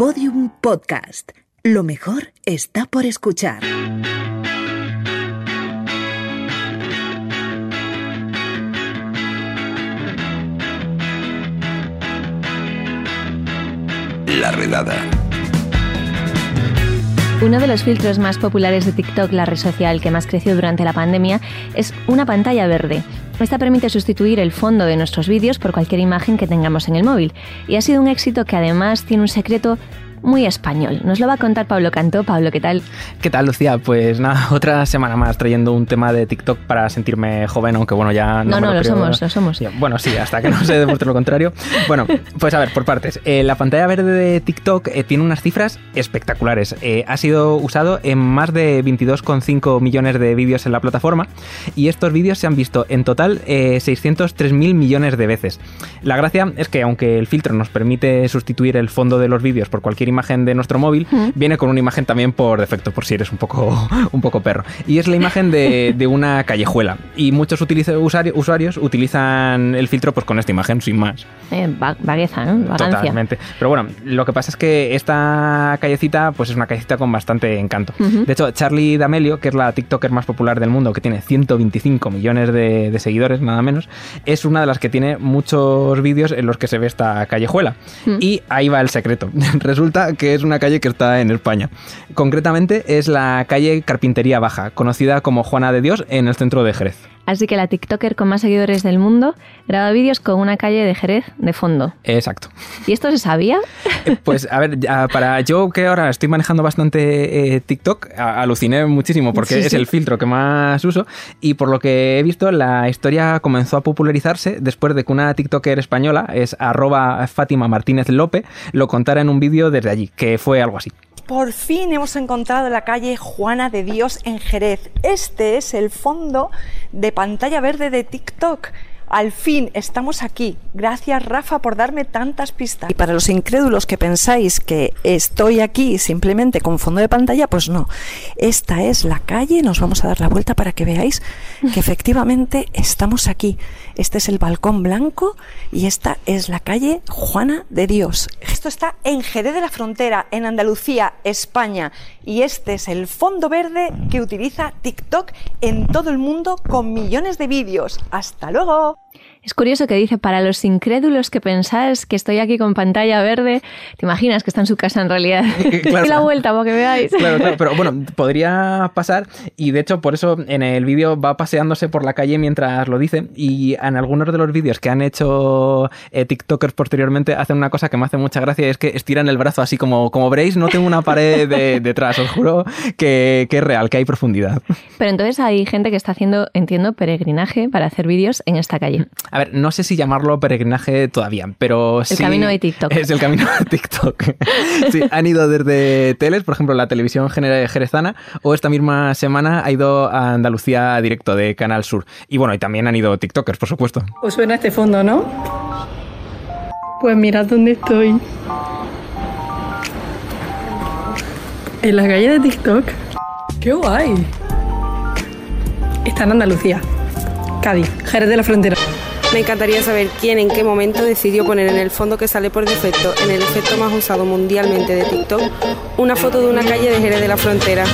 Podium Podcast. Lo mejor está por escuchar. La redada. Uno de los filtros más populares de TikTok, la red social que más creció durante la pandemia, es una pantalla verde. Esta permite sustituir el fondo de nuestros vídeos por cualquier imagen que tengamos en el móvil. Y ha sido un éxito que además tiene un secreto muy español. Nos lo va a contar Pablo Cantó. Pablo, ¿qué tal? ¿Qué tal, Lucía? Pues nada, otra semana más trayendo un tema de TikTok para sentirme joven, aunque bueno, ya no. No, no, lo, somos, lo somos. Bueno, sí, hasta que no se demuestre lo contrario. Bueno, pues a ver, por partes. Eh, la pantalla verde de TikTok eh, tiene unas cifras espectaculares. Eh, ha sido usado en más de 22,5 millones de vídeos en la plataforma y estos vídeos se han visto en total 603.000 millones de veces. La gracia es que aunque el filtro nos permite sustituir el fondo de los vídeos por cualquier imagen de nuestro móvil, viene con una imagen también por defecto, por si eres un poco, un poco perro. Y es la imagen de, de una callejuela. Y muchos usuarios, usuarios utilizan el filtro pues con esta imagen, sin más. Eh, vagueza, ¿no? Totalmente. Pero bueno, lo que pasa es que esta callecita pues es una callecita con bastante encanto. De hecho, Charlie D'Amelio, que es la TikToker más popular del mundo, que tiene 125 millones de, de seguidores, nada menos, es una de las que tiene muchos vídeos en los que se ve esta callejuela. Y ahí va el secreto. Resulta que es una calle que está en España. Concretamente es la calle Carpintería Baja, conocida como Juana de Dios en el centro de Jerez. Así que la TikToker con más seguidores del mundo graba vídeos con una calle de Jerez de fondo. Exacto. ¿Y esto se sabía? Eh, pues a ver, para yo que ahora estoy manejando bastante eh, TikTok, aluciné muchísimo porque es el filtro que más uso y por lo que he visto la historia comenzó a popularizarse después de que una TikToker española, es arroba Fátima Martínez Lope, lo contara en un vídeo desde allí, que fue algo así. Por fin hemos encontrado la calle Juana de Dios en Jerez. Este es el fondo de pantalla verde de TikTok. Al fin estamos aquí. Gracias Rafa por darme tantas pistas. Y para los incrédulos que pensáis que estoy aquí simplemente con fondo de pantalla, pues no. Esta es la calle. Nos vamos a dar la vuelta para que veáis que efectivamente estamos aquí. Este es el balcón blanco y esta es la calle Juana de Dios. Esto está en Jerez de la Frontera, en Andalucía, España. Y este es el fondo verde que utiliza TikTok en todo el mundo con millones de vídeos. Hasta luego. Es curioso que dice, para los incrédulos que pensáis que estoy aquí con pantalla verde, te imaginas que está en su casa en realidad. Claro, la vuelta para que veáis. Claro, claro, pero bueno, podría pasar y de hecho por eso en el vídeo va paseándose por la calle mientras lo dice y en algunos de los vídeos que han hecho eh, TikTokers posteriormente hacen una cosa que me hace mucha gracia y es que estiran el brazo así como, como veréis, no tengo una pared detrás, os juro que, que es real, que hay profundidad. Pero entonces hay gente que está haciendo, entiendo, peregrinaje para hacer vídeos en esta calle. A ver, no sé si llamarlo peregrinaje todavía, pero sí. El camino de TikTok. Es el camino de TikTok. sí, han ido desde teles, por ejemplo, la televisión jerezana, o esta misma semana ha ido a Andalucía directo de Canal Sur. Y bueno, y también han ido TikTokers, por supuesto. Os suena este fondo, ¿no? Pues mirad dónde estoy. En la calle de TikTok. ¡Qué guay! Está en Andalucía. Cádiz, Jerez de la Frontera. Me encantaría saber quién en qué momento decidió poner en el fondo que sale por defecto, en el efecto más usado mundialmente de TikTok, una foto de una calle de Jerez de la Frontera.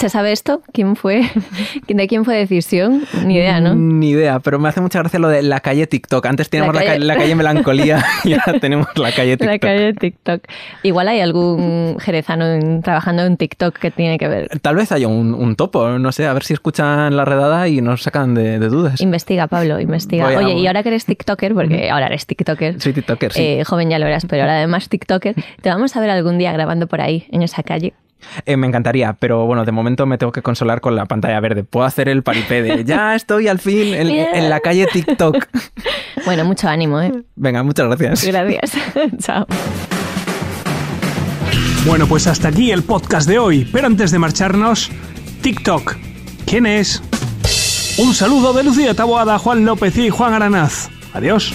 ¿Se sabe esto? ¿Quién fue? ¿De quién fue decisión? Ni idea, ¿no? Ni idea, pero me hace mucha gracia lo de la calle TikTok. Antes teníamos la calle, la calle, Melancolía y ahora tenemos la calle TikTok. La calle TikTok. Igual hay algún jerezano trabajando en TikTok que tiene que ver. Tal vez haya un, topo, no sé, a ver si escuchan la redada y nos sacan de, dudas. Investiga, Pablo, investiga. Oye, y ahora que eres TikToker, porque ahora eres TikToker. Soy TikToker, sí. Eh, joven ya lo eras, pero ahora además TikToker, te vamos a ver algún día grabando por ahí, en esa calle. Eh, me encantaría, pero bueno, de momento me tengo que consolar con la pantalla verde. Puedo hacer el paripé de ya estoy al fin en, en la calle TikTok. Bueno, mucho ánimo, ¿eh? Venga, muchas gracias. Gracias. Chao. Bueno, pues hasta aquí el podcast de hoy. Pero antes de marcharnos, TikTok. ¿Quién es? Un saludo de Lucía Taboada, Juan López y Juan Aranaz. Adiós.